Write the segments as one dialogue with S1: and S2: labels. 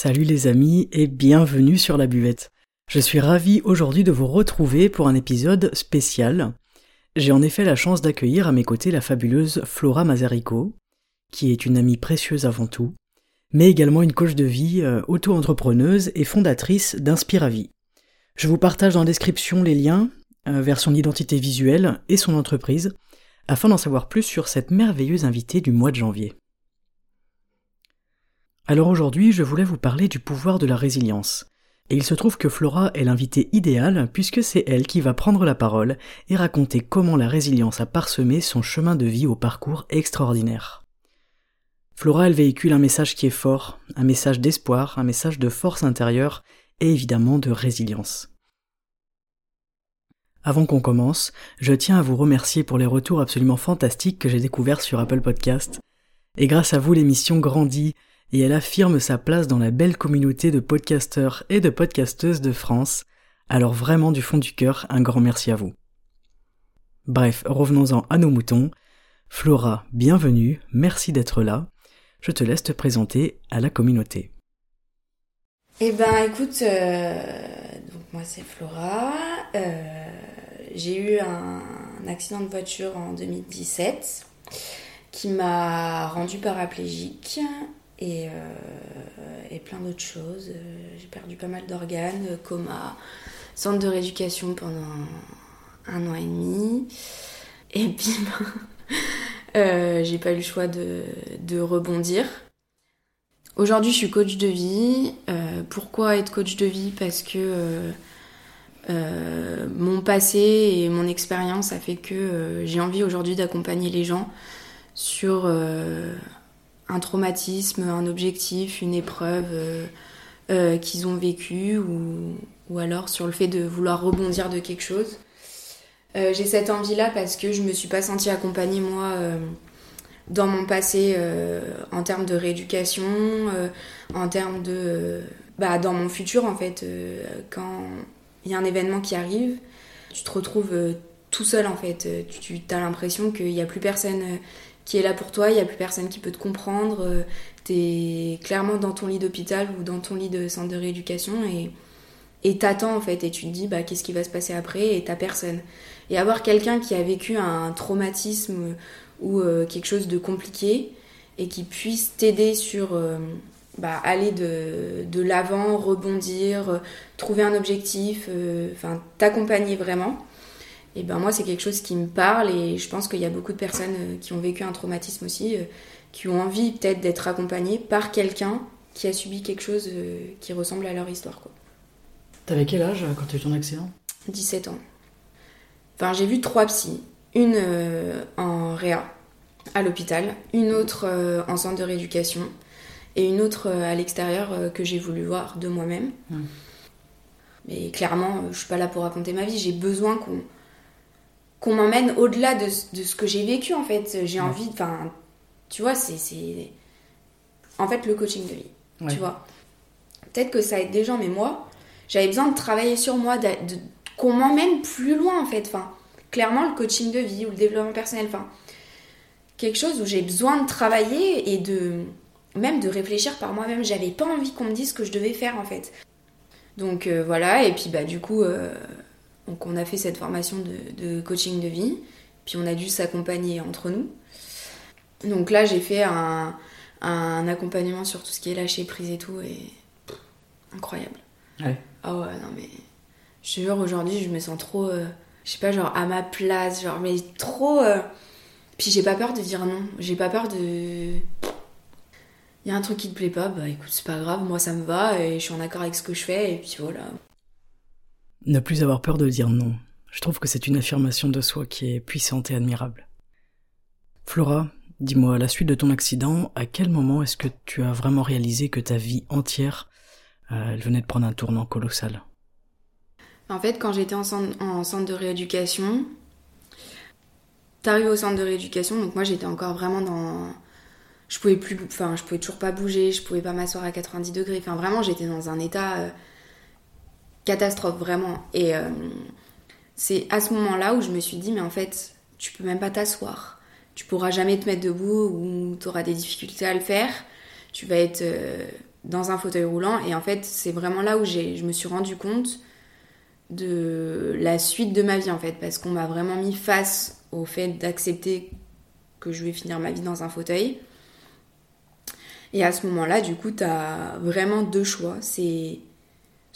S1: Salut les amis et bienvenue sur la buvette. Je suis ravi aujourd'hui de vous retrouver pour un épisode spécial. J'ai en effet la chance d'accueillir à mes côtés la fabuleuse Flora Mazarico, qui est une amie précieuse avant tout, mais également une coach de vie euh, auto-entrepreneuse et fondatrice d'Inspiravie. Je vous partage dans la description les liens euh, vers son identité visuelle et son entreprise, afin d'en savoir plus sur cette merveilleuse invitée du mois de janvier. Alors aujourd'hui, je voulais vous parler du pouvoir de la résilience. Et il se trouve que Flora est l'invitée idéale puisque c'est elle qui va prendre la parole et raconter comment la résilience a parsemé son chemin de vie au parcours extraordinaire. Flora, elle véhicule un message qui est fort, un message d'espoir, un message de force intérieure et évidemment de résilience. Avant qu'on commence, je tiens à vous remercier pour les retours absolument fantastiques que j'ai découverts sur Apple Podcast. Et grâce à vous, l'émission grandit et elle affirme sa place dans la belle communauté de podcasteurs et de podcasteuses de France. Alors vraiment du fond du cœur, un grand merci à vous. Bref, revenons-en à nos moutons. Flora, bienvenue, merci d'être là je te laisse te présenter à la communauté.
S2: Eh ben écoute, euh, donc moi c'est Flora. Euh, j'ai eu un, accident de voiture en 2017 qui m'a rendu paraplégique et, euh, et plein d'autres choses. J'ai perdu pas mal d'organes, coma, centre de rééducation pendant un an et demi. Et puis Euh, j'ai pas eu le choix de, rebondir. Aujourd'hui, je suis coach de vie. Euh, pourquoi être coach de vie? Parce que euh, mon passé et mon expérience a fait que j'ai envie aujourd'hui d'accompagner les gens sur un traumatisme, un objectif, une épreuve qu'ils ont vécu ou, ou alors sur le fait de vouloir rebondir de quelque chose. Euh, j'ai cette envie-là parce que je me suis pas sentie accompagnée, moi, euh, dans mon passé, euh, en termes de rééducation, en termes de. bah, dans mon futur, en fait. quand il y a un événement qui arrive, tu te retrouves tout seul, en fait. Tu, as l'impression qu'il n'y a plus personne qui est là pour toi, il n'y a plus personne qui peut te comprendre. tu es clairement dans ton lit d'hôpital ou dans ton lit de centre de rééducation et t'attends en fait et tu te dis bah qu'est-ce qui va se passer après et t'as personne et avoir quelqu'un qui a vécu un traumatisme ou euh, quelque chose de compliqué et qui puisse t'aider sur euh, bah, aller de, de l'avant, rebondir, euh, trouver un objectif, t'accompagner vraiment. Et ben moi c'est quelque chose qui me parle et je pense qu'il y a beaucoup de personnes qui ont vécu un traumatisme aussi, qui ont envie peut-être d'être accompagnées par quelqu'un qui a subi quelque chose qui ressemble à leur histoire. Quoi.
S1: T'avais quel âge quand tu as eu ton accident?
S2: 17 ans. Enfin, j'ai vu trois psys. Une euh, en réa, à l'hôpital, une autre euh, en centre de rééducation et une autre euh, à l'extérieur que j'ai voulu voir de moi-même. Hmm. Mais clairement, je suis pas là pour raconter ma vie. J'ai besoin qu'on qu'on m'emmène au-delà de, de, ce que j'ai vécu en fait. J'ai envie, enfin, tu vois, c'est en fait le coaching de vie. Tu vois. Peut-être que ça aide des gens, mais moi, j'avais besoin de travailler sur moi, de, qu'on m'emmène plus loin en fait. Enfin, clairement, le coaching de vie ou le développement personnel, enfin, quelque chose où j'ai besoin de travailler et de même de réfléchir par moi-même. J'avais pas envie qu'on me dise ce que je devais faire en fait. Donc euh, voilà, et puis bah du coup, euh, donc on a fait cette formation de, coaching de vie, puis on a dû s'accompagner entre nous. Donc là, j'ai fait un, un, accompagnement sur tout ce qui est lâcher prise et tout, et incroyable.
S1: Ouais.
S2: Ah ouais, non mais je te jure, aujourd'hui, je me sens trop, euh, je sais pas, genre à ma place, genre, mais trop. Euh, puis j'ai pas peur de dire non. J'ai pas peur de. Il y a un truc qui te plaît pas, bah écoute, c'est pas grave, moi ça me va et je suis en accord avec ce que je fais et puis voilà.
S1: Ne plus avoir peur de dire non. Je trouve que c'est une affirmation de soi qui est puissante et admirable. Flora, dis-moi, à la suite de ton accident, à quel moment est-ce que tu as vraiment réalisé que ta vie entière, euh, elle venait de prendre un tournant colossal?
S2: En fait, quand j'étais en centre, de rééducation, t'arrives au centre de rééducation, donc moi j'étais encore vraiment dans... Je pouvais plus, enfin je pouvais toujours pas bouger, je pouvais pas m'asseoir à 90 degrés, enfin vraiment j'étais dans un état euh, catastrophe vraiment. Et euh, c'est à ce moment-là où je me suis dit mais en fait tu peux même pas t'asseoir, tu pourras jamais te mettre debout ou tu auras des difficultés à le faire, tu vas être euh, dans un fauteuil roulant et en fait c'est vraiment là où je me suis rendu compte de la suite de ma vie en fait parce qu'on m'a vraiment mis face au fait d'accepter que je vais finir ma vie dans un fauteuil. Et à ce moment-là, du coup, tu as vraiment deux choix. C'est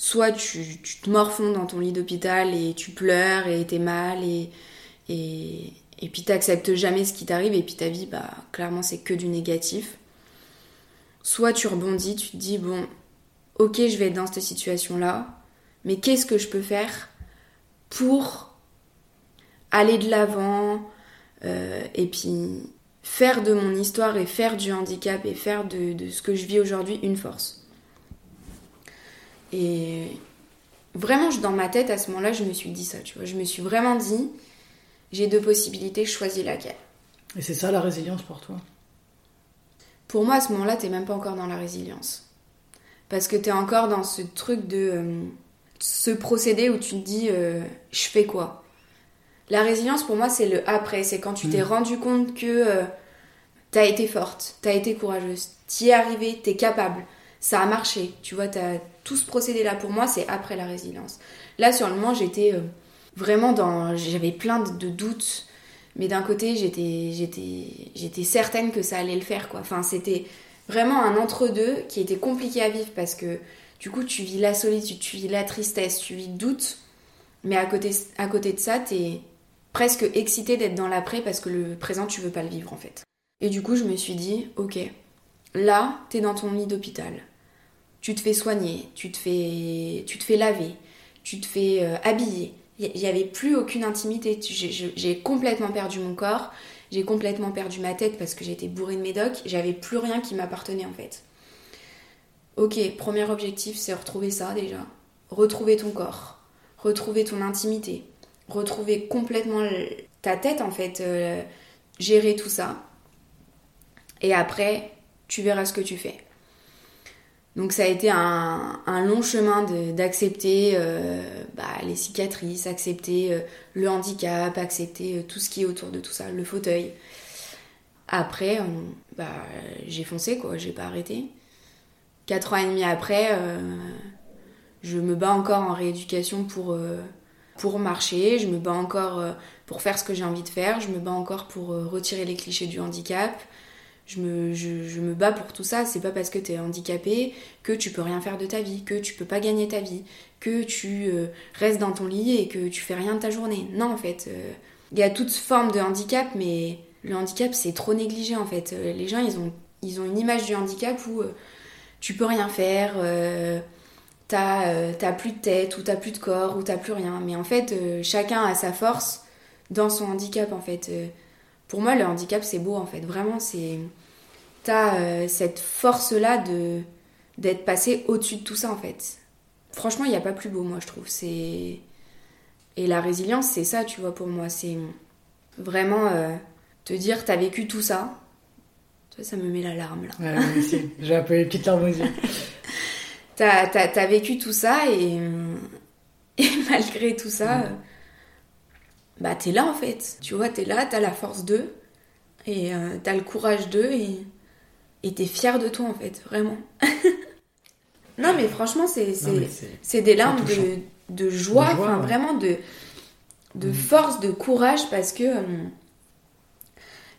S2: soit tu, te morfonds dans ton lit d'hôpital et tu pleures et t'es mal et, et, et puis t'acceptes jamais ce qui t'arrive et puis ta vie, bah, clairement, c'est que du négatif. Soit tu rebondis, tu te dis, bon, ok, je vais être dans cette situation-là, mais qu'est-ce que je peux faire pour aller de l'avant euh, et puis faire de mon histoire et faire du handicap et faire de, ce que je vis aujourd'hui une force? Et vraiment, dans ma tête, à ce moment-là, je me suis dit ça, tu vois. Je me suis vraiment dit, j'ai deux possibilités, je choisis laquelle.
S1: Et c'est ça la résilience pour toi?
S2: Pour moi, à ce moment-là, t'es même pas encore dans la résilience. Parce que t'es encore dans ce truc de... Euh, ce procédé où tu te dis euh, je fais quoi? La résilience pour moi c'est le après, c'est quand tu t'es mm. rendu compte que euh, t'as été forte, t'as été courageuse, t'y es arrivé, t'es capable, ça a marché, tu vois, t'as tout ce procédé là pour moi c'est après la résilience. Là sur le moment j'étais euh, vraiment dans, j'avais plein de, doutes, mais d'un côté j'étais, j'étais, j'étais certaine que ça allait le faire quoi. Enfin c'était vraiment un entre deux qui était compliqué à vivre parce que du coup, tu vis la solitude, tu vis la tristesse, tu vis le doute. Mais à côté, à côté de ça, t'es presque excité d'être dans l'après parce que le présent, tu veux pas le vivre en fait. Et du coup, je me suis dit, ok, là, t'es dans ton lit d'hôpital. Tu te fais soigner, tu te fais, laver, tu te fais euh, habiller. Il n'y avait plus aucune intimité. J'ai complètement perdu mon corps, j'ai complètement perdu ma tête parce que j'étais bourrée de médocs. J'avais plus rien qui m'appartenait en fait. Ok, premier objectif, c'est retrouver ça déjà. Retrouver ton corps, retrouver ton intimité, retrouver complètement ta tête en fait, euh, gérer tout ça. Et après, tu verras ce que tu fais. Donc ça a été un, long chemin d'accepter euh, bah, les cicatrices, accepter euh, le handicap, accepter tout ce qui est autour de tout ça, le fauteuil. Après, bah, j'ai foncé quoi, j'ai pas arrêté. Quatre ans et demi après, euh, je me bats encore en rééducation pour, euh, marcher, je me bats encore euh, pour faire ce que j'ai envie de faire, je me bats encore pour retirer les clichés du handicap. Je me, je, me bats pour tout ça. C'est pas parce que tu es handicapé que tu peux rien faire de ta vie, que tu peux pas gagner ta vie, que tu restes dans ton lit et que tu fais rien de ta journée. Non, en fait, il y a toutes formes de handicap, mais le handicap c'est trop négligé en fait. Les gens ils ont, ils ont une image du handicap où tu peux rien faire, euh, euh, t'as plus de tête, ou t'as plus de corps, ou t'as plus rien. Mais en fait, euh, chacun a sa force dans son handicap, en fait. pour moi, le handicap, c'est beau, en fait. Vraiment, c'est. T'as cette force-là de d'être passé au-dessus de tout ça, en fait. Franchement, il n'y a pas plus beau, moi, je trouve. C'est. Et la résilience, c'est ça, tu vois, pour moi. C'est vraiment te dire, t'as vécu tout ça, ça me met la larme là.
S1: Ouais, J'ai un peu les petites larmes aux yeux.
S2: t'as, as, vécu tout ça et, et malgré tout ça, bah t'es là en fait. Tu vois, t'es là, t'as la force d'eux et euh, t'as le courage d'eux et, et t'es fier de toi en fait, vraiment. non mais franchement, c'est, c'est, des larmes de, de, joie, vraiment de, de mm. force, de courage parce que. Euh,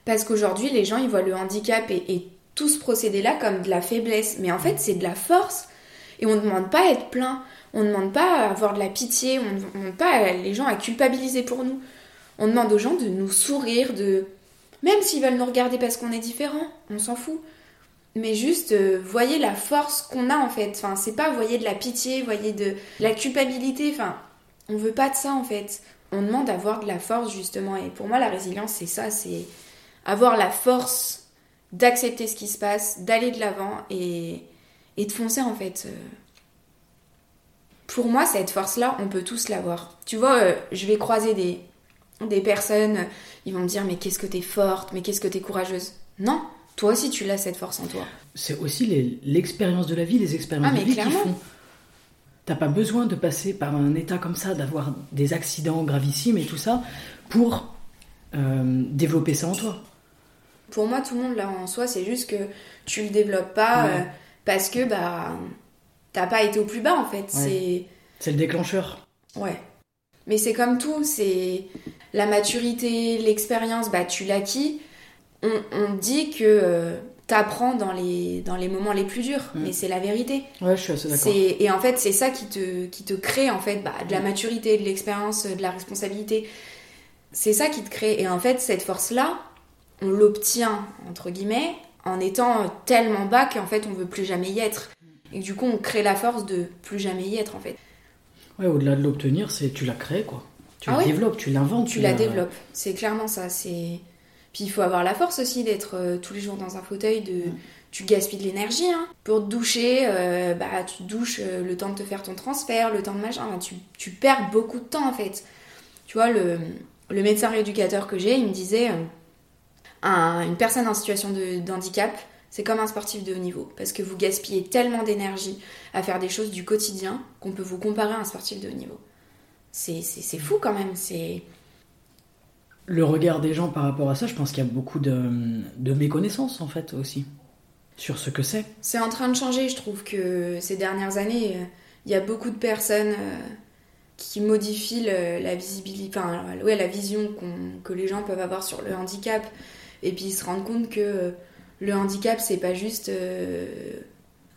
S2: parce qu'aujourd'hui, les gens, ils voient le handicap et, tout ce procédé-là comme de la faiblesse. Mais en fait, c'est de la force. Et on ne demande pas à être plein. On ne demande pas à avoir de la pitié. On ne demande pas les gens à culpabiliser pour nous. On demande aux gens de nous sourire, de... Même s'ils veulent nous regarder parce qu'on est différent, on s'en fout. Mais juste, euh, voyez la force qu'on a en fait. Enfin, c'est pas voyez de la pitié, voyez de la culpabilité. Enfin, on veut pas de ça en fait. on demande d'avoir de la force justement. Et pour moi, la résilience, c'est ça, c'est avoir la force d'accepter ce qui se passe, d'aller de l'avant et, et de foncer en fait. Pour moi, cette force-là, on peut tous l'avoir. Tu vois, euh, je vais croiser des, des personnes, ils vont me dire mais qu'est-ce que t'es forte, mais qu'est-ce que t'es courageuse. Non, toi aussi tu l'as cette force en toi.
S1: C'est aussi l'expérience de la vie, les expériences ah, de vie qui font. T'as pas besoin de passer par un état comme ça, d'avoir des accidents gravissimes et tout ça pour euh, développer ça en toi.
S2: Pour moi, tout le monde l'a en soi, c'est juste que tu le développes pas euh, parce que bah t'as pas été au plus bas en fait. C'est
S1: c'est le déclencheur.
S2: Ouais. Mais c'est comme tout, c'est la maturité, l'expérience, bah tu l'acquis. On, on dit que euh, t'apprends dans les, dans les moments les plus durs, mm. mais c'est la vérité.
S1: Ouais, je suis assez d'accord.
S2: Et en fait, c'est ça qui te, qui te crée en fait bah, de la mm. maturité, de l'expérience, de la responsabilité. C'est ça qui te crée. Et en fait, cette force-là, on l'obtient, entre guillemets, en étant tellement bas qu'en fait, on veut plus jamais y être. Et du coup, on crée la force de plus jamais y être, en fait.
S1: Ouais, au-delà de l'obtenir, c'est tu la crées, quoi. Tu ah la développes, tu l'inventes.
S2: Tu, la, développes, c'est clairement ça. C'est Puis il faut avoir la force aussi d'être euh, tous les jours dans un fauteuil, de... Tu gaspilles de l'énergie, hein. Pour te doucher, euh, bah, tu te douches euh, le temps de te faire ton transfert, le temps de machin. tu, tu, perds beaucoup de temps, en fait. Tu vois, le, le médecin rééducateur que j'ai, il me disait une personne en situation de, handicap, c'est comme un sportif de haut niveau, parce que vous gaspillez tellement d'énergie à faire des choses du quotidien qu'on peut vous comparer à un sportif de haut niveau. C'est fou quand même, c'est...
S1: Le regard des gens par rapport à ça, je pense qu'il y a beaucoup de, de méconnaissance en fait aussi sur ce que c'est.
S2: C'est en train de changer, je trouve que ces dernières années, il y a beaucoup de personnes euh, qui modifient la visibilité, la vision que les gens peuvent avoir sur le handicap et puis ils se rendent compte que le handicap, c'est pas juste euh,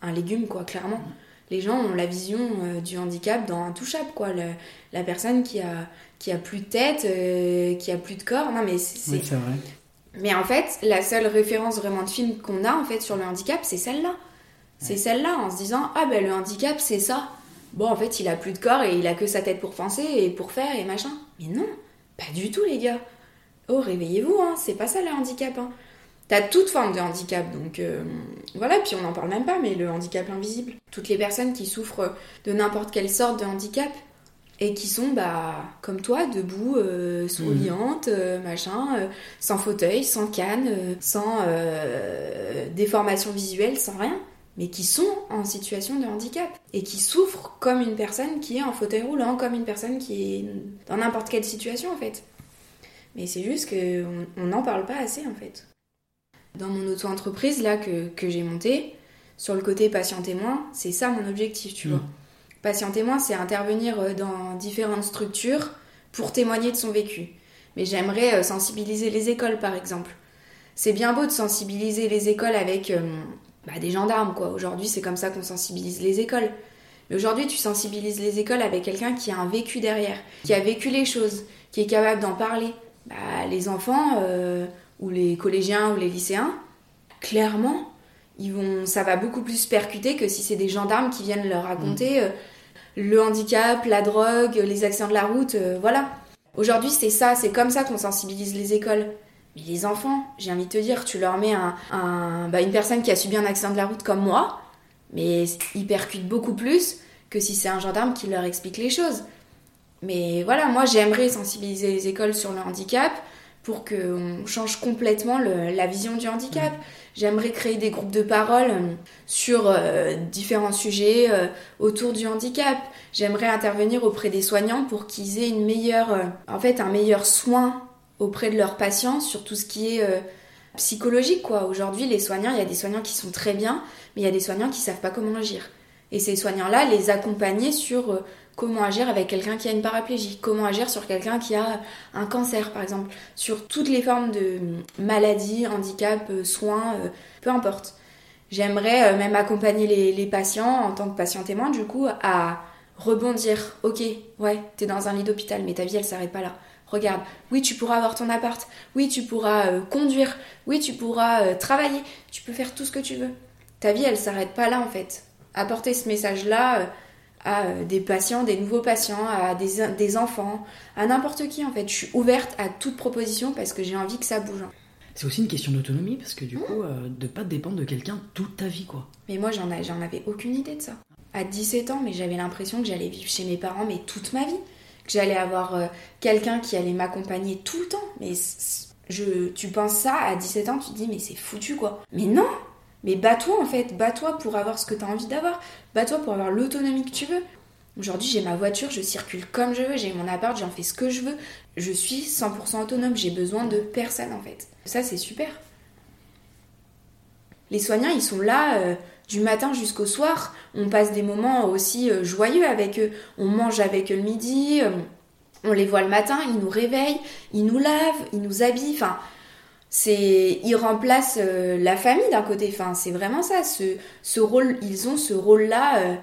S2: un légume, quoi, clairement. Les gens ont la vision euh, du handicap dans un touchable, quoi. la personne qui a, qui a plus de tête, euh, qui a plus de corps. Non, mais c'est.
S1: Oui, c'est vrai.
S2: Mais en fait, la seule référence vraiment de film qu'on a, en fait, sur le handicap, c'est celle-là. C'est celle-là, en se disant, ah ben le handicap, c'est ça. Bon, en fait, il a plus de corps et il a que sa tête pour penser et pour faire et machin. Mais non, pas du tout, les gars. Oh, réveillez-vous, hein, c'est pas ça le handicap. Hein. T'as toute forme de handicap, donc euh, voilà, puis on n'en parle même pas, mais le handicap invisible. Toutes les personnes qui souffrent de n'importe quelle sorte de handicap et qui sont, bah, comme toi, debout, euh, souriantes, euh, machin, sans fauteuil, sans canne, sans déformation visuelle, sans rien, mais qui sont en situation de handicap et qui souffrent comme une personne qui est en fauteuil roulant, comme une personne qui est dans n'importe quelle situation en fait. Mais c'est juste qu'on n'en parle pas assez en fait. Dans mon auto-entreprise là que, que j'ai montée, sur le côté patient-témoin, c'est ça mon objectif, tu vois. Mm. Patient-témoin, c'est intervenir euh, dans différentes structures pour témoigner de son vécu. Mais j'aimerais euh, sensibiliser les écoles par exemple. C'est bien beau de sensibiliser les écoles avec euh, bah, des gendarmes, quoi. Aujourd'hui, c'est comme ça qu'on sensibilise les écoles. Mais aujourd'hui, tu sensibilises les écoles avec quelqu'un qui a un vécu derrière, qui a vécu les choses, qui est capable d'en parler, bah, les enfants euh, ou les collégiens ou les lycéens, clairement, ils vont, ça va beaucoup plus percuter que si c'est des gendarmes qui viennent leur raconter mm. euh, le handicap, la drogue, les accidents de la route, euh, voilà. Aujourd'hui, c'est ça, c'est comme ça qu'on sensibilise les écoles. Mais les enfants, j'ai envie de te dire, tu leur mets un, bah, une personne qui a subi un accident de la route comme moi, mais ils percutent beaucoup plus que si c'est un gendarme qui leur explique les choses. Mais voilà, moi j'aimerais sensibiliser les écoles sur le handicap pour qu'on change complètement la vision du handicap. J'aimerais créer des groupes de parole euh, sur euh, différents sujets euh, autour du handicap. J'aimerais intervenir auprès des soignants pour qu'ils aient une meilleure, en fait, un meilleur soin auprès de leurs patients sur tout ce qui est psychologique, quoi. Aujourd'hui, les soignants, il y a des soignants qui sont très bien, mais il y a des soignants qui savent pas comment agir. Et ces soignants-là, les accompagner sur comment agir avec quelqu'un qui a une paraplégie, comment agir sur quelqu'un qui a un cancer par exemple, sur toutes les formes de maladies, handicaps, euh, soins, euh, peu importe. J'aimerais euh, même accompagner les, patients en tant que patient témoin du coup à rebondir. Ok, ouais, t'es dans un lit d'hôpital, mais ta vie elle s'arrête pas là. Regarde, oui, tu pourras avoir ton appart, oui, tu pourras conduire, oui, tu pourras travailler, tu peux faire tout ce que tu veux. Ta vie elle s'arrête pas là en fait. Apporter ce message là à euh, des patients, des nouveaux patients, à des, des enfants, à n'importe qui en fait. Je suis ouverte à toute proposition parce que j'ai envie que ça bouge.
S1: C'est aussi une question d'autonomie parce que du coup, euh, de pas dépendre de quelqu'un toute ta vie quoi.
S2: Mais moi j'en j'en avais aucune idée de ça. À 17 ans, mais j'avais l'impression que j'allais vivre chez mes parents mais toute ma vie. Que j'allais avoir euh, quelqu'un qui allait m'accompagner tout le temps. Mais je, tu penses ça à 17 ans, tu te dis mais c'est foutu quoi. Mais non mais bats-toi en fait, bats-toi pour avoir ce que tu as envie d'avoir, bats-toi pour avoir l'autonomie que tu veux. Aujourd'hui, j'ai ma voiture, je circule comme je veux, j'ai mon appart, j'en fais ce que je veux. Je suis 100% autonome, j'ai besoin de personne en fait. Ça, c'est super. Les soignants, ils sont là euh, du matin jusqu'au soir. On passe des moments aussi euh, joyeux avec eux. On mange avec eux le midi, euh, on les voit le matin, ils nous réveillent, ils nous lavent, ils nous habillent. Enfin, c'est ils remplacent euh, la famille d'un côté. Enfin c'est vraiment ça ce, ce rôle ils ont ce rôle là euh,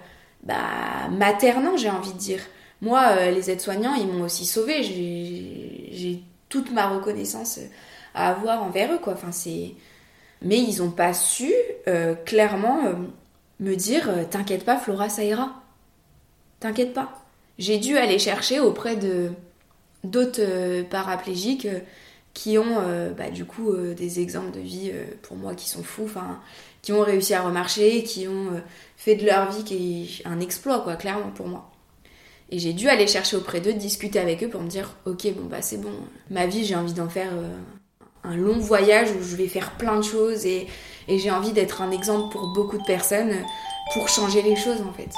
S2: bah, maternant j'ai envie de dire. Moi euh, les aides-soignants ils m'ont aussi sauvé j'ai toute ma reconnaissance à avoir envers eux quoi. Enfin c'est mais ils ont pas su clairement me dire t'inquiète pas Flora ça ira. T'inquiète pas. J'ai dû aller chercher auprès de d'autres paraplégiques qui ont euh, bah, du coup euh, des exemples de vie euh, pour moi qui sont fous, qui ont réussi à remarcher, qui ont fait de leur vie qui est un exploit quoi, clairement pour moi. Et j'ai dû aller chercher auprès d'eux, discuter avec eux pour me dire ok bon bah c'est bon, ma vie j'ai envie d'en faire un long voyage où je vais faire plein de choses et, et j'ai envie d'être un exemple pour beaucoup de personnes pour changer les choses en fait.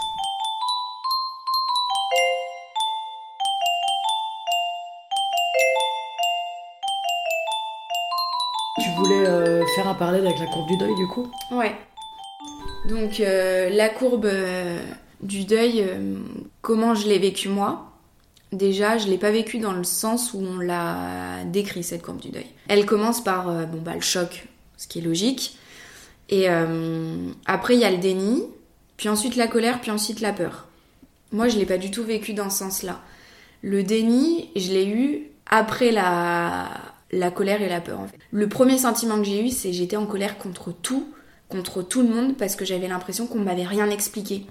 S1: Faire un parallèle avec la courbe du deuil du coup
S2: Ouais. Donc euh, la courbe euh, du deuil, euh, comment je l'ai vécu moi? Déjà, je l'ai pas vécu dans le sens où on l'a décrit cette courbe du deuil. Elle commence par bon bah le choc, ce qui est logique. Et après il y a le déni, puis ensuite la colère, puis ensuite la peur. Moi, je l'ai pas du tout vécu dans ce sens-là. Le déni, je l'ai eu après la la colère et la peur. En. Le premier sentiment que j'ai eu, c'est j'étais en colère contre tout, contre tout le monde, parce que j'avais l'impression qu'on m'avait rien expliqué.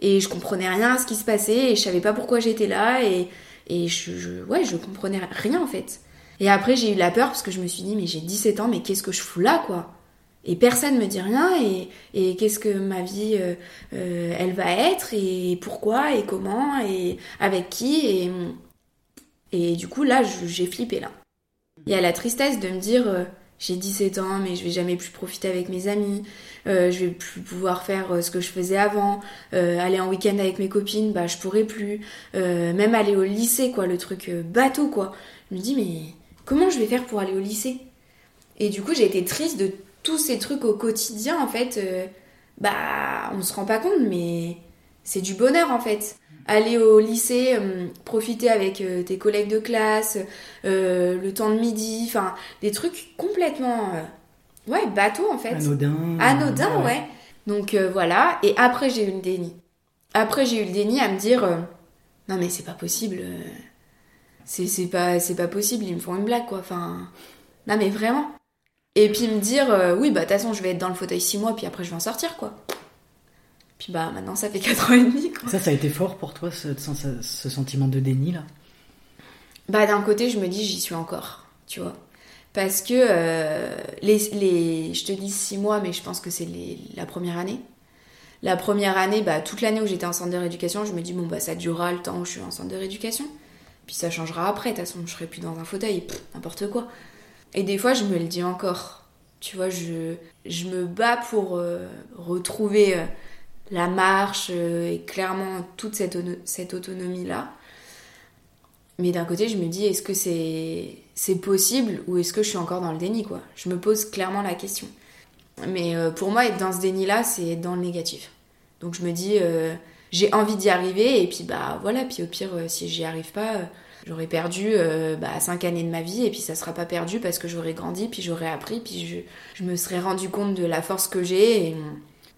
S2: Et je comprenais rien à ce qui se passait, et je savais pas pourquoi j'étais là, et, et je, je, ouais, je comprenais rien en fait. Et après, j'ai eu la peur parce que je me suis dit, mais j'ai 17 ans, mais qu'est-ce que je fous là, quoi? Et personne me dit rien, et, et qu'est-ce que ma vie, euh, euh, elle va être, et pourquoi, et comment, et avec qui, et, et du coup, là, j'ai flippé, là. Il y a la tristesse de me dire euh, j'ai 17 ans mais je vais jamais plus profiter avec mes amis, euh, je vais plus pouvoir faire euh, ce que je faisais avant, aller en week-end avec mes copines, bah je pourrais plus, même aller au lycée quoi, le truc bateau quoi. Je me dis mais comment je vais faire pour aller au lycée? Et du coup j'ai été triste de tous ces trucs au quotidien en fait, bah on se rend pas compte mais c'est du bonheur en fait aller au lycée, euh, profiter avec euh, tes collègues de classe, euh, le temps de midi, enfin des trucs complètement ouais bateau en fait.
S1: Anodin.
S2: Anodin ouais. Donc voilà et après j'ai eu le déni. Après j'ai eu le déni à me dire non mais c'est pas possible. c'est pas c'est pas possible ils me font une blague quoi. Enfin non mais vraiment. Et puis me dire oui bah de toute façon je vais être dans le fauteuil 6 mois puis après je vais en sortir quoi. Puis bah maintenant ça fait 4 ans et demi.
S1: Ça, ça a été fort pour toi, ce, ce sentiment de déni là?
S2: Bah d'un côté je me dis j'y suis encore, tu vois. Parce que euh, les, les, je te dis 6 mois, mais je pense que c'est la première année. La première année, bah, toute l'année où j'étais en centre de rééducation, je me dis bon bah ça durera le temps où je suis en centre de rééducation. Puis ça changera après, de toute façon je serai plus dans un fauteuil, n'importe quoi. Et des fois je me le dis encore. Tu vois, je, je me bats pour euh, retrouver... Euh, la marche euh, et clairement toute cette, cette autonomie-là. Mais d'un côté, je me dis, est-ce que c'est possible ou est-ce que je suis encore dans le déni quoi? Je me pose clairement la question. Mais euh, pour moi, être dans ce déni-là, c'est être dans le négatif. Donc je me dis, euh, j'ai envie d'y arriver et puis bah voilà, puis au pire, si j'y arrive pas, j'aurais perdu bah, 5 années de ma vie et puis ça sera pas perdu parce que j'aurais grandi, puis j'aurais appris, puis je, je, me serais rendu compte de la force que j'ai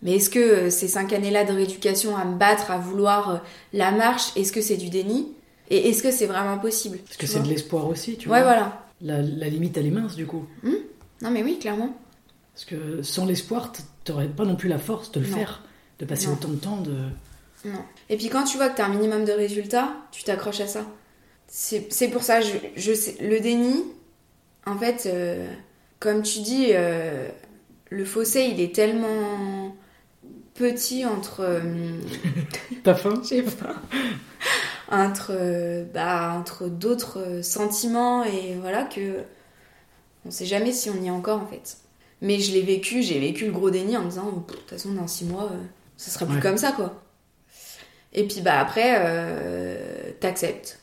S2: mais est-ce que euh, ces cinq années-là de rééducation à me battre, à vouloir euh, la marche, est-ce que c'est du déni? Et est-ce que c'est vraiment possible?
S1: Est-ce que c'est de l'espoir aussi, tu
S2: vois Ouais, voilà.
S1: La, limite, elle est mince, du coup.
S2: Hmm? Non, mais oui, clairement.
S1: Parce que sans l'espoir, t'aurais pas non plus la force de le faire, de passer autant de temps de...
S2: Non. Et puis quand tu vois que tu as un minimum de résultats, tu t'accroches à ça. C'est pour ça, je, je sais, le déni, en fait, euh, comme tu dis, euh, le fossé, il est tellement petit entre. Euh,
S1: T'as faim
S2: Je sais pas. Entre, bah, entre d'autres sentiments et voilà que. On sait jamais si on y est encore en fait. Mais je l'ai vécu, j'ai vécu le gros déni en me disant, de toute façon, dans six mois, ça sera plus comme ça quoi. Et puis bah après, t'acceptes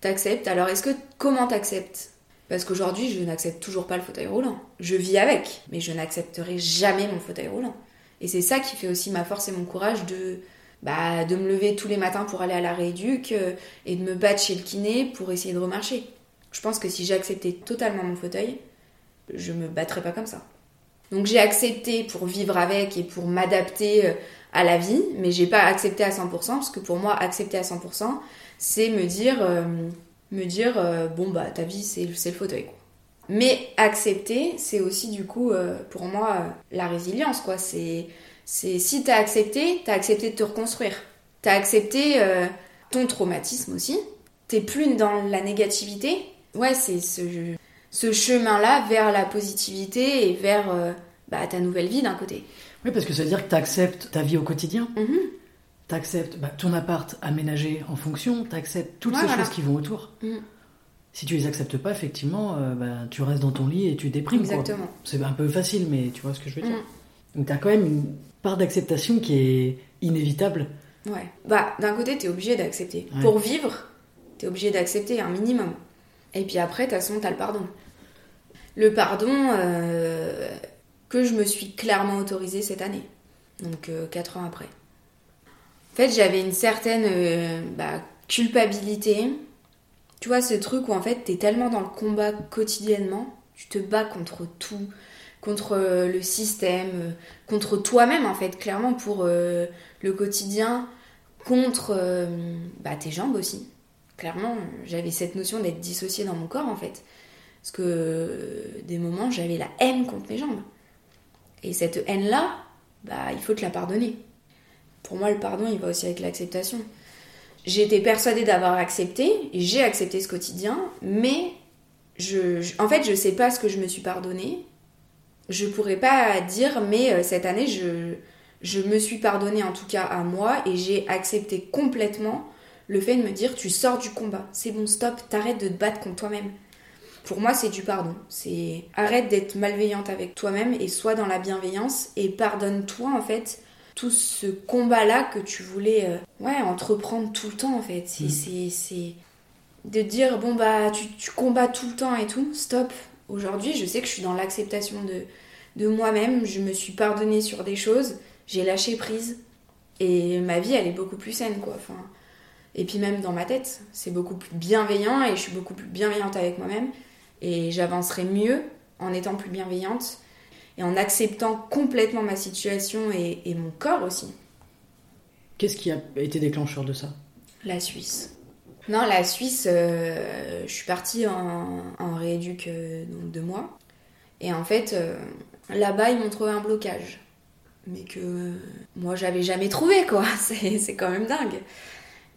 S2: T'acceptes. Alors, est-ce que comment t'acceptes? Parce qu'aujourd'hui, je n'accepte toujours pas le fauteuil roulant. Je vis avec, mais je n'accepterai jamais mon fauteuil roulant. Et c'est ça qui fait aussi ma force et mon courage de, bah, de me lever tous les matins pour aller à la rééduque euh, et de me battre chez le kiné pour essayer de remarcher. Je pense que si j'acceptais totalement mon fauteuil, je me battrais pas comme ça. Donc j'ai accepté pour vivre avec et pour m'adapter euh, à la vie, mais j'ai pas accepté à 100% parce que pour moi accepter à 100%, c'est me dire, euh, me dire euh, bon bah ta vie c'est le fauteuil. Mais accepter, c'est aussi du coup euh, pour moi la résilience quoi. C'est c'est si t'as accepté, t'as accepté de te reconstruire. T'as accepté ton traumatisme aussi. T'es plus dans la négativité. Ouais, c'est ce, ce chemin-là vers la positivité et vers bah, ta nouvelle vie d'un côté.
S1: Oui, parce que ça veut dire que tu acceptes ta vie au quotidien.
S2: Mhm
S1: t'acceptes bah, ton appart aménagé en fonction, t'acceptes toutes ces choses qui vont autour. Mm. Si tu les acceptes pas, effectivement, euh, bah, tu restes dans ton lit et tu déprimes.
S2: Exactement.
S1: C'est un peu facile, mais tu vois ce que je veux dire. Mm. Donc t'as quand même une part d'acceptation qui est inévitable.
S2: Ouais. Bah, d'un côté, t'es obligé d'accepter. Pour vivre, t'es obligé d'accepter un minimum. Et puis après, de toute façon, t'as le pardon. Le pardon euh, que je me suis clairement autorisé cette année. Donc, euh, quatre ans après. En fait, j'avais une certaine euh, bah, culpabilité. Tu vois, ce truc où en fait, t'es tellement dans le combat quotidiennement, tu te bats contre tout, contre euh, le système, euh, contre toi-même en fait, clairement pour le quotidien, contre bah, tes jambes aussi. Clairement, j'avais cette notion d'être dissociée dans mon corps en fait. Parce que des moments, j'avais la haine contre mes jambes. Et cette haine-là, bah, il faut te la pardonner. Pour moi, le pardon, il va aussi avec l'acceptation. Été persuadée d'avoir accepté, j'ai accepté ce quotidien, mais je, en fait, je sais pas ce que je me suis pardonné. Je pourrais pas dire, mais euh, cette année, je, je me suis pardonné en tout cas à moi, et j'ai accepté complètement le fait de me dire, tu sors du combat, c'est bon, stop, t'arrêtes de te battre contre toi-même. Pour moi, c'est du pardon. C'est arrête d'être malveillante avec toi-même et sois dans la bienveillance et pardonne-toi en fait tout ce combat-là que tu voulais euh, ouais, entreprendre tout le temps en fait. C'est, mm. c'est, de dire bon bah tu, tu, combats tout le temps et tout, stop. Aujourd'hui, je sais que je suis dans l'acceptation de, de moi-même, je me suis pardonnée sur des choses, j'ai lâché prise et ma vie elle est beaucoup plus saine quoi. Enfin, et puis même dans ma tête, c'est beaucoup plus bienveillant et je suis beaucoup plus bienveillante avec moi-même et j'avancerai mieux en étant plus bienveillante et en acceptant complètement ma situation et, mon corps aussi.
S1: Qu'est-ce qui a été déclencheur de ça?
S2: La Suisse. Non, la Suisse, euh, je suis partie en, en rééduc euh, donc deux mois. Et en fait, euh, là-bas, ils m'ont trouvé un blocage. Mais que moi, j'avais jamais trouvé, quoi. C'est quand même dingue.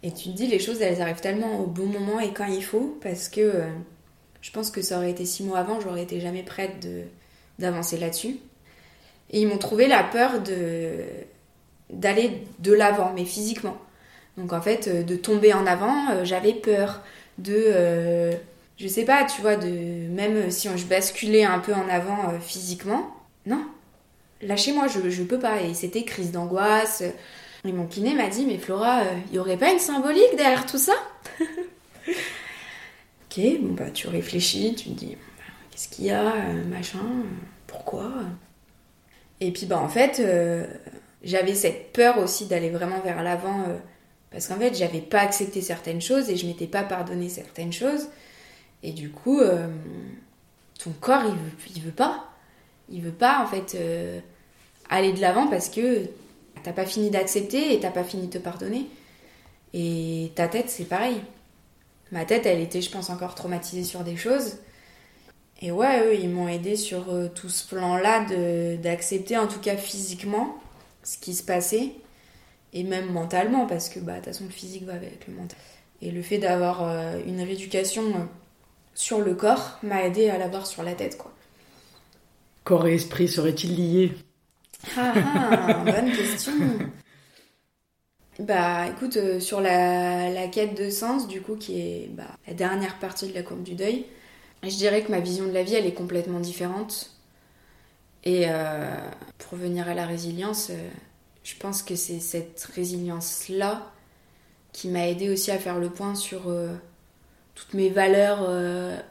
S2: Et tu te dis, les choses, elles arrivent tellement au bon moment et quand il faut, parce que je pense que ça aurait été six mois avant, j'aurais été jamais prête de, d'avancer là-dessus. Et ils m'ont trouvé la peur de d'aller de l'avant, mais physiquement. Donc en fait, euh, de tomber en avant, euh, j'avais peur de, euh, je sais pas, tu vois, de même si je basculais un peu en avant physiquement, non, lâchez-moi, je, je peux pas. Et c'était crise d'angoisse. Et mon kiné m'a dit, mais Flora, il y aurait pas une symbolique derrière tout ça? Ok, bon bah tu réfléchis, tu dis, Qu'est-ce qu'il y a euh, Machin Pourquoi? Et puis, bah, en fait, euh, j'avais cette peur aussi d'aller vraiment vers l'avant. Euh, parce qu'en fait, j'avais pas accepté certaines choses et je m'étais pas pardonné certaines choses. Et du coup, ton corps, il veut, il veut pas. Il veut pas, en fait, aller de l'avant parce que t'as pas fini d'accepter et t'as pas fini de te pardonner. Et ta tête, c'est pareil. Ma tête, elle était, je pense, encore traumatisée sur des choses. Et ouais, eux, ils m'ont aidé sur euh, tout ce plan-là d'accepter, en tout cas physiquement, ce qui se passait. et même mentalement, parce que bah, de toute façon, le physique va avec le mental. Et le fait d'avoir euh, une rééducation euh, sur le corps m'a aidé à l'avoir sur la tête, quoi.
S1: Corps et esprit seraient-ils liés?
S2: Ah ah, bonne question. Bah écoute, sur la, la quête de sens, du coup, qui est bah, la dernière partie de la courbe du deuil, je dirais que ma vision de la vie, elle est complètement différente. Et euh, pour revenir à la résilience, euh, je pense que c'est cette résilience-là qui m'a aidé aussi à faire le point sur euh, toutes mes valeurs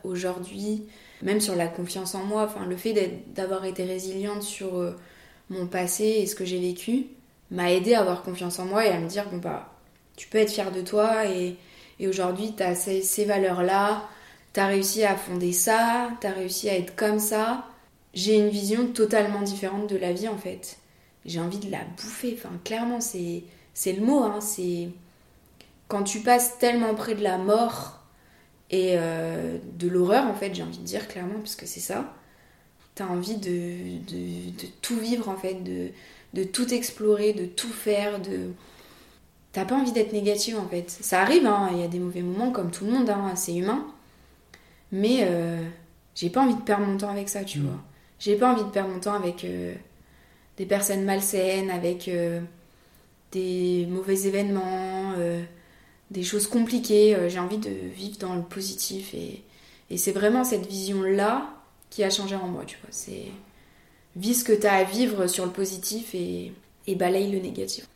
S2: aujourd'hui, même sur la confiance en moi. Enfin, le fait d'avoir été résiliente sur mon passé et ce que j'ai vécu m'a aidé à avoir confiance en moi et à me dire bon bah tu peux être fier de toi et, aujourd'hui tu as ces, valeurs-là, tu as réussi à fonder ça, tu as réussi à être comme ça. J'ai une vision totalement différente de la vie en fait. J'ai envie de la bouffer, enfin clairement c'est le mot hein, c'est quand tu passes tellement près de la mort et euh, de l'horreur en fait, j'ai envie de dire clairement parce que c'est ça. T'as envie de, de, tout vivre en fait, de, de tout explorer, de tout faire. T'as pas envie d'être négative en fait. Ça arrive, hein, il y a des mauvais moments comme tout le monde, hein, c'est humain. Mais euh, j'ai pas envie de perdre mon temps avec ça, tu
S1: Mm.
S2: vois. J'ai pas envie de perdre mon temps avec euh, des personnes malsaines, avec euh, des mauvais événements, des choses compliquées. J'ai envie de vivre dans le positif et, et c'est vraiment cette vision-là qui a changé en moi, tu vois. C'est vis ce que t'as à vivre sur le positif et, et balaye le négatif.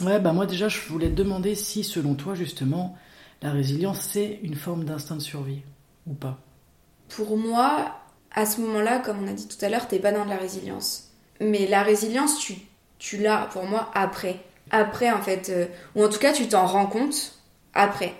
S1: Ouais, bah moi déjà, je voulais te demander si, selon toi, justement, la résilience, c'est une forme d'instinct de survie ou pas?
S2: Pour moi, à ce moment-là, comme on a dit tout à l'heure, t'es pas dans de la résilience. Mais la résilience, tu, tu l'as pour moi après. Après, en fait, euh, ou en tout cas, tu t'en rends compte après.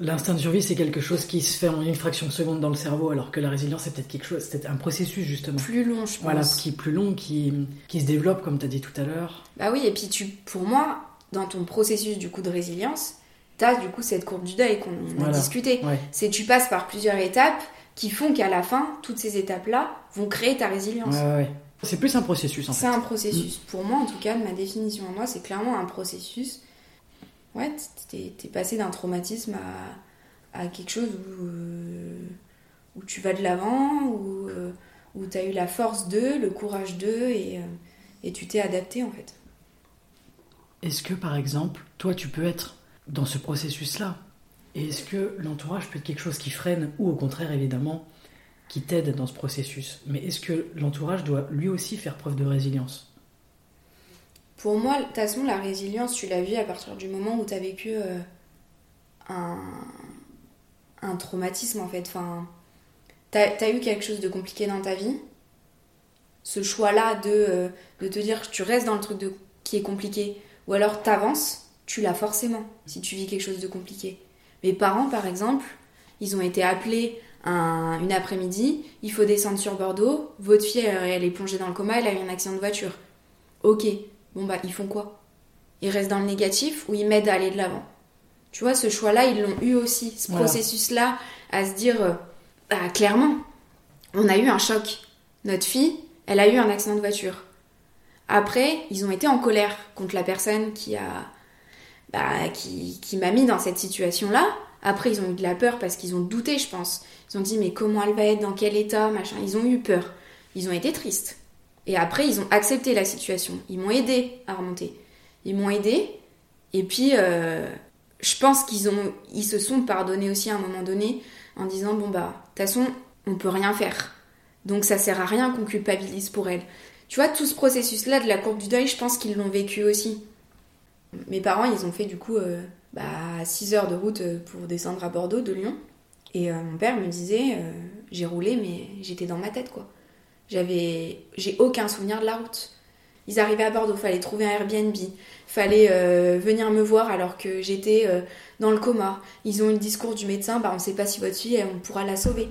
S1: L'instinct de survie, c'est quelque chose qui se fait en une fraction de seconde dans le cerveau, alors que la résilience, c'est peut-être quelque chose, c'est un processus, justement.
S2: Plus long, je pense.
S1: Voilà, qui est plus long, qui, qui se développe, comme tu as dit tout à l'heure.
S2: Bah oui, et puis tu, pour moi, dans ton processus du coup de résilience, t'as du coup cette courbe du deuil qu'on a discuté.
S1: Ouais.
S2: C'est tu passes par plusieurs étapes qui font qu'à la fin, toutes ces étapes-là vont créer ta résilience.
S1: Ouais, ouais, ouais. C'est plus un processus, en
S2: C'est
S1: fait.
S2: un processus. Pour moi, en tout cas, de ma définition à moi, c'est clairement un processus. Ouais, t'es t'es passé d'un traumatisme à, à quelque chose où, euh, où tu vas de l'avant, où, euh, où tu as eu la force d'eux, le courage d'eux, et, euh, et tu t'es adapté en fait.
S1: Est-ce que, par exemple, toi, tu peux être dans ce processus-là Et est-ce que l'entourage peut être quelque chose qui freine, ou au contraire, évidemment, qui t'aide dans ce processus? Mais est-ce que l'entourage doit lui aussi faire preuve de résilience?
S2: Pour moi, de toute façon, la résilience, tu l'as vu à partir du moment où tu as vécu euh, un, traumatisme, en fait. Enfin, tu as, eu quelque chose de compliqué dans ta vie. Ce choix-là de, euh, de te dire que tu restes dans le truc de, qui est compliqué, ou alors t'avances, tu l'as forcément si tu vis quelque chose de compliqué. Mes parents, par exemple, ils ont été appelés un- une après-midi, il faut descendre sur Bordeaux, votre fille, elle, elle est plongée dans le coma, elle a eu un accident de voiture. Ok, bon bah ils font quoi? Ils restent dans le négatif ou ils m'aident à aller de l'avant? Tu vois, ce choix-là, ils l'ont eu aussi, ce
S1: Voilà.
S2: processus-là, à se dire, euh, bah clairement, on a eu un choc. Notre fille, elle a eu un accident de voiture. Après, ils ont été en colère contre la personne qui a, bah, qui, m'a mis dans cette situation-là. Après, ils ont eu de la peur parce qu'ils ont douté, je pense. Ils ont dit, mais comment elle va être, dans quel état, machin. Ils ont eu peur. Ils ont été tristes. Et après, ils ont accepté la situation. Ils m'ont aidé à remonter. Ils m'ont aidé. Et puis, euh, je pense qu'ils ont, ils se sont pardonnés aussi à un moment donné en disant, bon bah, de toute façon, on peut rien faire. Donc ça sert à rien qu'on culpabilise pour elle. Tu vois, tout ce processus-là de la courbe du deuil, je pense qu'ils l'ont vécu aussi. Mes parents, ils ont fait du coup euh, bah, 6 heures de route euh, pour descendre à Bordeaux de Lyon. Et euh, mon père me disait, j'ai roulé, mais j'étais dans ma tête, quoi. J'avais, j'ai aucun souvenir de la route. Ils arrivaient à Bordeaux, fallait trouver un Airbnb, fallait venir me voir alors que j'étais dans le coma. Ils ont eu le discours du médecin, bah on sait pas si votre fille, on pourra la sauver.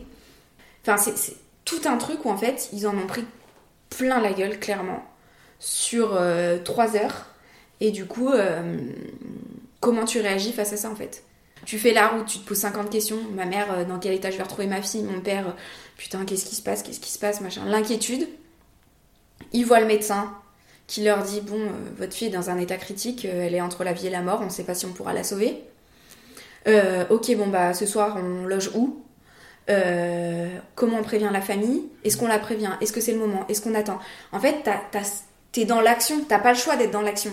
S2: Enfin, c'est, c'est tout un truc où en fait, ils en ont pris plein la gueule, clairement, sur euh, 3 heures. Et du coup, euh, comment tu réagis face à ça en fait? Tu fais la route, tu te poses 50 questions. Ma mère, euh, dans quel état je vais retrouver ma fille? Mon père, euh, putain, qu'est-ce qui se passe? Qu'est-ce qui se passe? Machin. L'inquiétude. Il voit le médecin qui leur dit bon, votre fille est dans un état critique, elle est entre la vie et la mort, on ne sait pas si on pourra la sauver. ok, bon bah ce soir on loge où? Comment on prévient la famille? Est-ce qu'on la prévient? Est-ce que c'est le moment? Est-ce qu'on attend? En fait, t'es dans l'action, t'as pas le choix d'être dans l'action.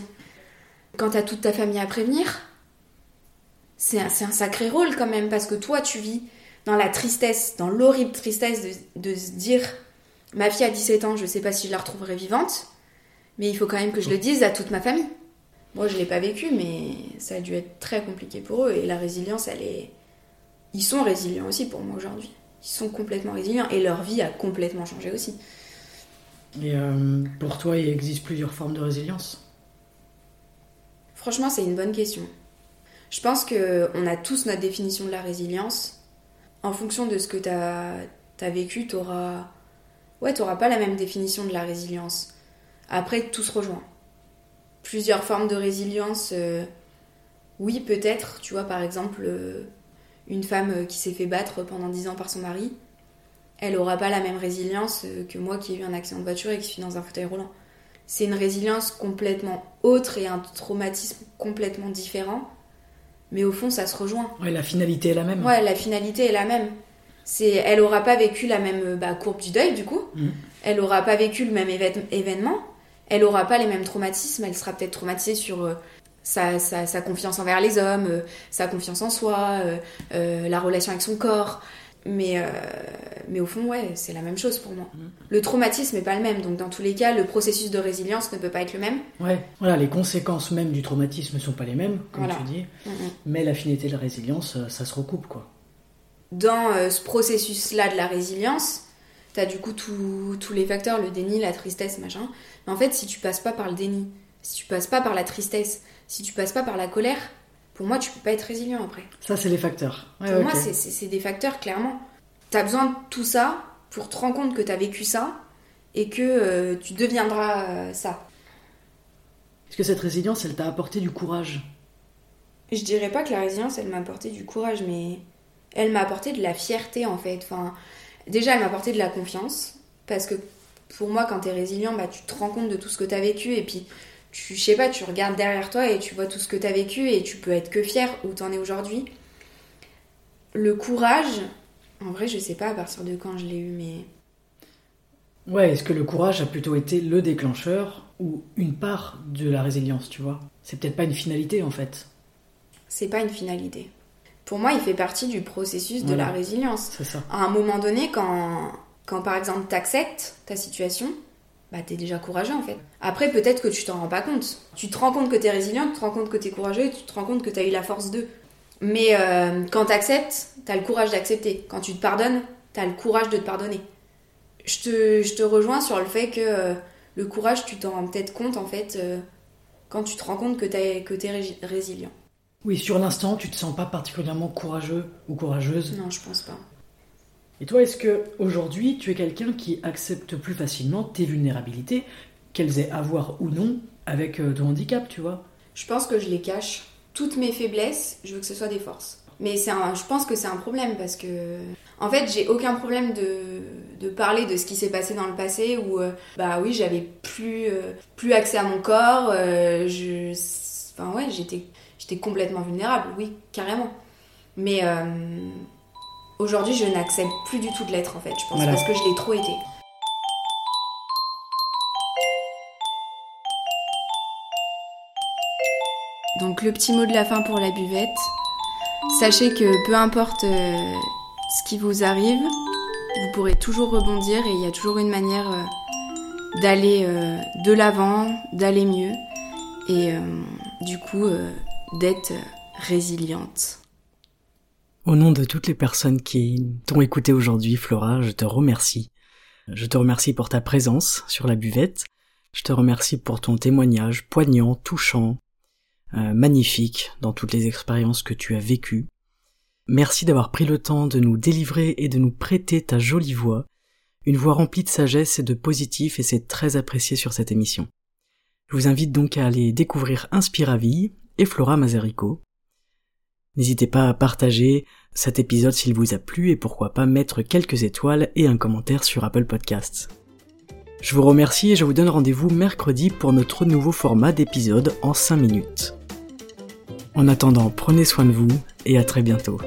S2: Quand t'as toute ta famille à prévenir, c'est un, sacré rôle quand même, parce que toi tu vis dans la tristesse, dans l'horrible tristesse de, se dire ma fille a 17 ans, je sais pas si je la retrouverai vivante, mais il faut quand même que je le dise à toute ma famille. Moi, je l'ai pas vécu, mais ça a dû être très compliqué pour eux. Et la résilience, elle est. Ils sont résilients aussi pour moi aujourd'hui. Ils sont complètement résilients et leur vie a complètement changé aussi.
S1: Et euh, pour toi, il existe plusieurs formes de résilience?
S2: Franchement, c'est une bonne question. Je pense qu'on a tous notre définition de la résilience. En fonction de ce que tu as, vécu, tu auras ouais, t'auras pas la même définition de la résilience. Après, tout se rejoint. Plusieurs formes de résilience, euh, oui, peut-être, tu vois, par exemple, euh, une femme euh, qui s'est fait battre pendant 10 ans par son mari, elle aura pas la même résilience que moi qui ai eu un accident de voiture et qui suis dans un fauteuil roulant. C'est une résilience complètement autre et un traumatisme complètement différent, mais au fond, ça se rejoint.
S1: Ouais, la finalité est la même.
S2: Ouais, la finalité est la même c'est elle aura pas vécu la même bah, courbe du deuil du coup mm. elle aura pas vécu le même événement elle aura pas les mêmes traumatismes elle sera peut-être traumatisée sur euh, sa, sa, confiance envers les hommes euh, sa confiance en soi euh, la relation avec son corps mais mais au fond ouais c'est la même chose pour moi. Mm. le traumatisme n'est pas le même. Donc dans tous les cas le processus de résilience ne peut pas être le même.
S1: Ouais. Voilà les conséquences même du traumatisme ne sont pas les mêmes comme tu dis. Mm, mais la finalité de la résilience ça se recoupe quoi.
S2: Dans euh, ce processus-là de la résilience, tu as du coup tous les facteurs, le déni, la tristesse, machin. Mais en fait, si tu passes pas par le déni, si tu passes pas par la tristesse, si tu passes pas par la colère, pour moi, tu peux pas être résilient après.
S1: Ça, c'est les facteurs.
S2: pour moi, c'est des facteurs, clairement. Tu as besoin de tout ça pour te rendre compte que tu as vécu ça et que euh, tu deviendras euh, ça.
S1: Est-ce que cette résilience, elle t'a apporté du courage?
S2: Je dirais pas que la résilience, elle m'a apporté du courage, mais elle m'a apporté de la fierté en fait. Enfin, déjà, elle m'a apporté de la confiance parce que pour moi, quand t'es résilient, bah, tu te rends compte de tout ce que t'as vécu et puis tu, je sais pas, tu regardes derrière toi et tu vois tout ce que t'as vécu et tu peux être que fier où t'en es aujourd'hui. Le courage, en vrai, je sais pas à partir de quand je l'ai eu, mais.
S1: Ouais, est-ce que le courage a plutôt été le déclencheur ou une part de la résilience, tu vois? C'est peut-être pas une finalité en fait.
S2: C'est pas une finalité pour moi, il fait partie du processus de la résilience.
S1: C'est ça.
S2: À un moment donné, quand, quand par exemple tu acceptes ta situation, bah t'es déjà courageux en fait. Après, peut-être que tu t'en rends pas compte. Tu te rends compte que t'es résilient, tu te rends compte que t'es courageux, et tu te rends compte que t'as eu la force d'eux. Mais euh, quand t'acceptes, t'as le courage d'accepter. Quand tu te pardonnes, t'as le courage de te pardonner. Je te, je te rejoins sur le fait que euh, le courage, tu t'en rends peut-être compte en fait euh, quand tu te rends compte que t'es que es résilient.
S1: Oui, sur l'instant, tu te sens pas particulièrement courageux ou courageuse?
S2: Non, je pense pas.
S1: Et toi, est-ce que aujourd'hui, tu es quelqu'un qui accepte plus facilement tes vulnérabilités, qu'elles aient à voir ou non avec euh, ton handicap, tu vois?
S2: Je pense que je les cache. Toutes mes faiblesses, je veux que ce soit des forces. Mais je pense que c'est un problème parce que, en fait, j'ai aucun problème de, parler de ce qui s'est passé dans le passé où, euh, bah oui, j'avais plus, euh, plus accès à mon corps. je, enfin ouais, j'étais j'étais complètement vulnérable, oui, carrément. Mais aujourd'hui, je n'accepte plus du tout de l'être, en fait, je pense, parce que je l'ai trop été. Donc le petit mot de la fin pour la buvette. Sachez que peu importe euh, ce qui vous arrive, vous pourrez toujours rebondir et il y a toujours une manière euh, d'aller de l'avant, d'aller mieux. Et du coup, d'être résiliente.
S1: Au nom de toutes les personnes qui t'ont écouté aujourd'hui, Flora, je te remercie. Je te remercie pour ta présence sur la buvette. Je te remercie pour ton témoignage poignant, touchant, euh, magnifique dans toutes les expériences que tu as vécues. Merci d'avoir pris le temps de nous délivrer et de nous prêter ta jolie voix, une voix remplie de sagesse et de positif et c'est très apprécié sur cette émission. Je vous invite donc à aller découvrir Inspiraville, et Flora Mazerico. N'hésitez pas à partager cet épisode s'il vous a plu et pourquoi pas mettre quelques étoiles et un commentaire sur Apple Podcasts. Je vous remercie et je vous donne rendez-vous mercredi pour notre nouveau format d'épisode en 5 minutes. En attendant, prenez soin de vous et à très bientôt.